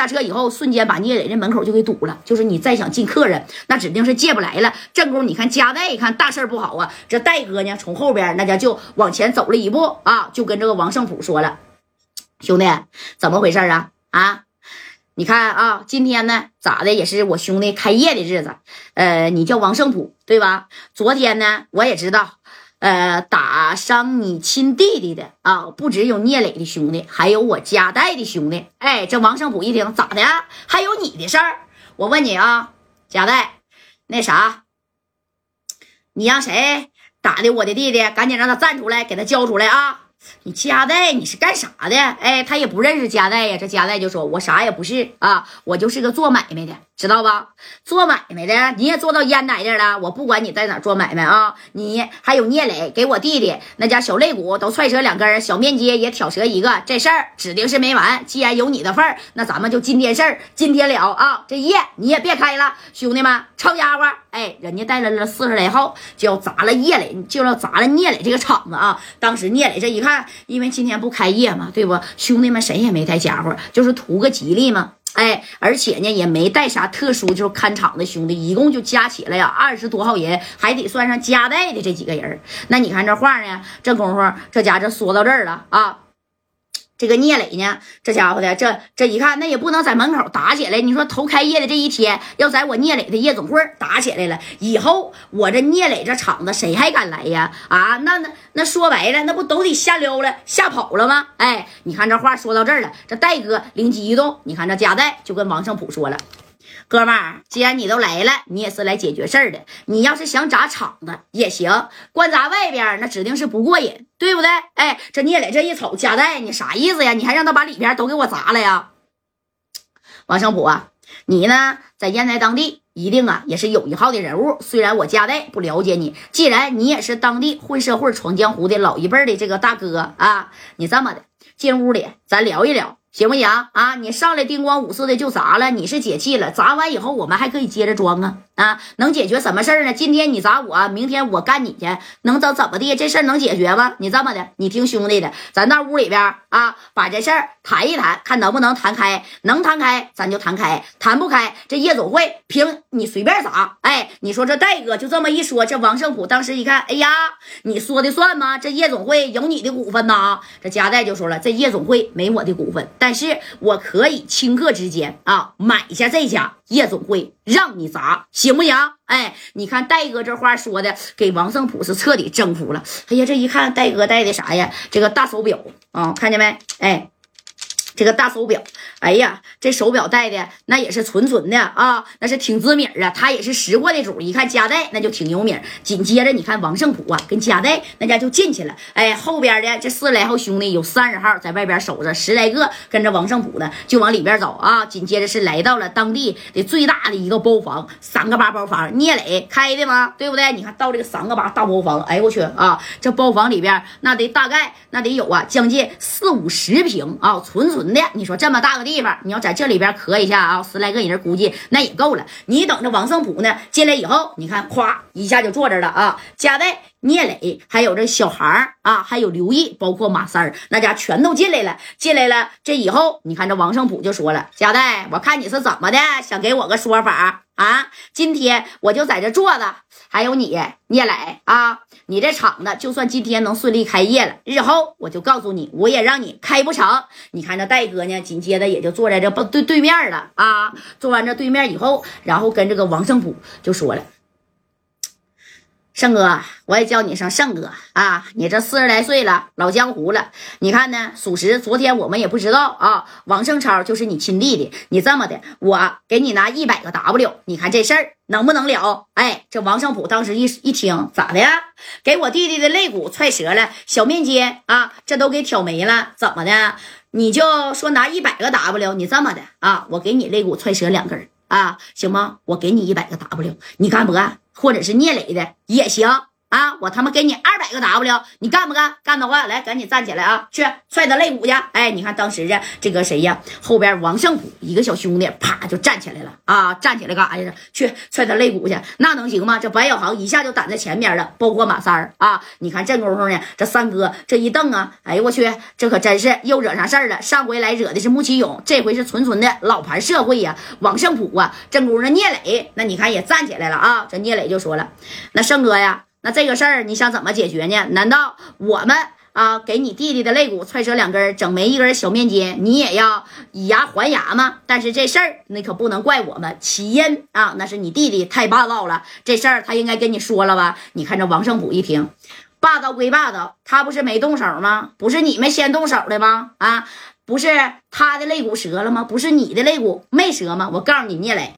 下车以后，瞬间把聂磊这门口就给堵了。就是你再想进客人，那指定是进不来了。正宫，你看加代一看大事不好啊！这戴哥呢，从后边那家就往前走了一步啊，就跟这个王胜普说了：“兄弟，怎么回事啊？啊，你看啊，今天呢咋的，也是我兄弟开业的日子。呃，你叫王胜普对吧？昨天呢，我也知道。”呃，打伤你亲弟弟的啊，不只有聂磊的兄弟，还有我家代的兄弟。哎，这王胜普一听，咋的？还有你的事儿？我问你啊，家代，那啥，你让谁打的我的弟弟？赶紧让他站出来，给他交出来啊！你加代你是干啥的？哎，他也不认识加代呀。这加代就说：“我啥也不是啊，我就是个做买卖的，知道吧？做买卖的，你也做到烟奶地了。我不管你在哪做买卖啊，你还有聂磊给我弟弟那家小肋骨都踹折两根，小面筋也挑折一个，这事儿指定是没完。既然有你的份儿，那咱们就今天事儿今天了啊！这业你也别开了，兄弟们，抄家伙！哎，人家带来了四十来号，就要砸了聂磊，就要砸了聂磊这个厂子啊！当时聂磊这一看。因为今天不开业嘛，对不？兄弟们谁也没带家伙，就是图个吉利嘛。哎，而且呢也没带啥特殊，就是看场的兄弟，一共就加起来呀二十多号人，还得算上加带的这几个人。那你看这话呢，这功夫这家这说到这儿了啊。这个聂磊呢，这家伙的，这这一看，那也不能在门口打起来。你说头开业的这一天，要在我聂磊的夜总会打起来了，以后我这聂磊这厂子谁还敢来呀？啊，那那那说白了，那不都得吓溜了、吓跑了吗？哎，你看这话说到这儿了，这戴哥灵机一动，你看这加代就跟王胜普说了。哥们儿，既然你都来了，你也是来解决事儿的。你要是想砸场子也行，光砸外边那指定是不过瘾，对不对？哎，这聂磊这一瞅，加代，你啥意思呀？你还让他把里边都给我砸了呀？王胜普啊，你呢，在烟台当地一定啊也是有一号的人物。虽然我加代不了解你，既然你也是当地混社会、闯江湖的老一辈的这个大哥啊，你这么的进屋里，咱聊一聊。行不行啊？你上来叮咣五四的就砸了，你是解气了。砸完以后，我们还可以接着装啊啊！能解决什么事儿呢？今天你砸我，明天我干你去，能怎怎么地？这事儿能解决吗？你这么的，你听兄弟的，咱到屋里边啊，把这事儿谈一谈，看能不能谈开。能谈开，咱就谈开；谈不开，这夜总会凭你随便砸。哎，你说这戴哥就这么一说，这王胜普当时一看，哎呀，你说的算吗？这夜总会有你的股份呐？这加代就说了，这夜总会没我的股份。但是我可以顷刻之间啊买下这家夜总会，让你砸，行不行？哎，你看戴哥这话说的，给王胜普是彻底征服了。哎呀，这一看戴哥戴的啥呀？这个大手表啊，看见没？哎。这个大手表，哎呀，这手表戴的那也是纯纯的啊，那是挺知名啊。他也是识货的主，一看加代那就挺有名。紧接着你看王胜普啊，跟加代那家就进去了。哎，后边的这四十来号兄弟有三十号在外边守着，十来个跟着王胜普呢就往里边走啊。紧接着是来到了当地的最大的一个包房，三个八包房，聂磊开的吗？对不对？你看到这个三个八大包房，哎呦我去啊，这包房里边那得大概那得有啊将近四五十平啊，纯纯。的，你说这么大个地方，你要在这里边磕一下啊，十来个人估计那也够了。你等着王胜普呢进来以后，你看咵一下就坐这了啊。加代、聂磊，还有这小孩啊，还有刘毅，包括马三儿，那家全都进来了。进来了，这以后你看这王胜普就说了：“加代，我看你是怎么的，想给我个说法啊？今天我就在这坐着，还有你聂磊啊。”你这厂子就算今天能顺利开业了，日后我就告诉你，我也让你开不成。你看这戴哥呢，紧接着也就坐在这不对对面了啊。坐完这对面以后，然后跟这个王胜普就说了。胜哥，我也叫你一声胜哥啊！你这四十来岁了，老江湖了。你看呢？属实，昨天我们也不知道啊。王胜超就是你亲弟弟。你这么的，我给你拿一百个 W，你看这事儿能不能了？哎，这王胜普当时一一听，咋的呀？给我弟弟的肋骨踹折了，小面筋啊，这都给挑没了，怎么的？你就说拿一百个 W，你这么的啊？我给你肋骨踹折两根啊，行吗？我给你一百个 W，你干不干？或者是聂磊的也行啊！我他妈给你二百个 W，你干不干？干的话，来赶紧站起来啊！去踹他肋骨去！哎，你看当时这这个谁呀？后边王胜普一个小兄弟，啪就站起来了啊！站起来干啥去？去踹他肋骨去？那能行吗？这白小航一下就挡在前边了，包括马三儿啊！你看这功夫呢，这三哥这一瞪啊，哎呦我去，这可真是又惹上事儿了。上回来惹的是穆启勇，这回是纯纯的老牌社会呀！王胜普啊，正功夫聂磊，那你看也站起来了啊！这聂磊就说了，那胜哥呀。那这个事儿你想怎么解决呢？难道我们啊给你弟弟的肋骨踹折两根，整没一根小面筋，你也要以牙还牙吗？但是这事儿那可不能怪我们，起因啊那是你弟弟太霸道了，这事儿他应该跟你说了吧？你看这王胜普一听，霸道归霸道，他不是没动手吗？不是你们先动手的吗？啊，不是他的肋骨折了吗？不是你的肋骨没折吗？我告诉你，聂磊。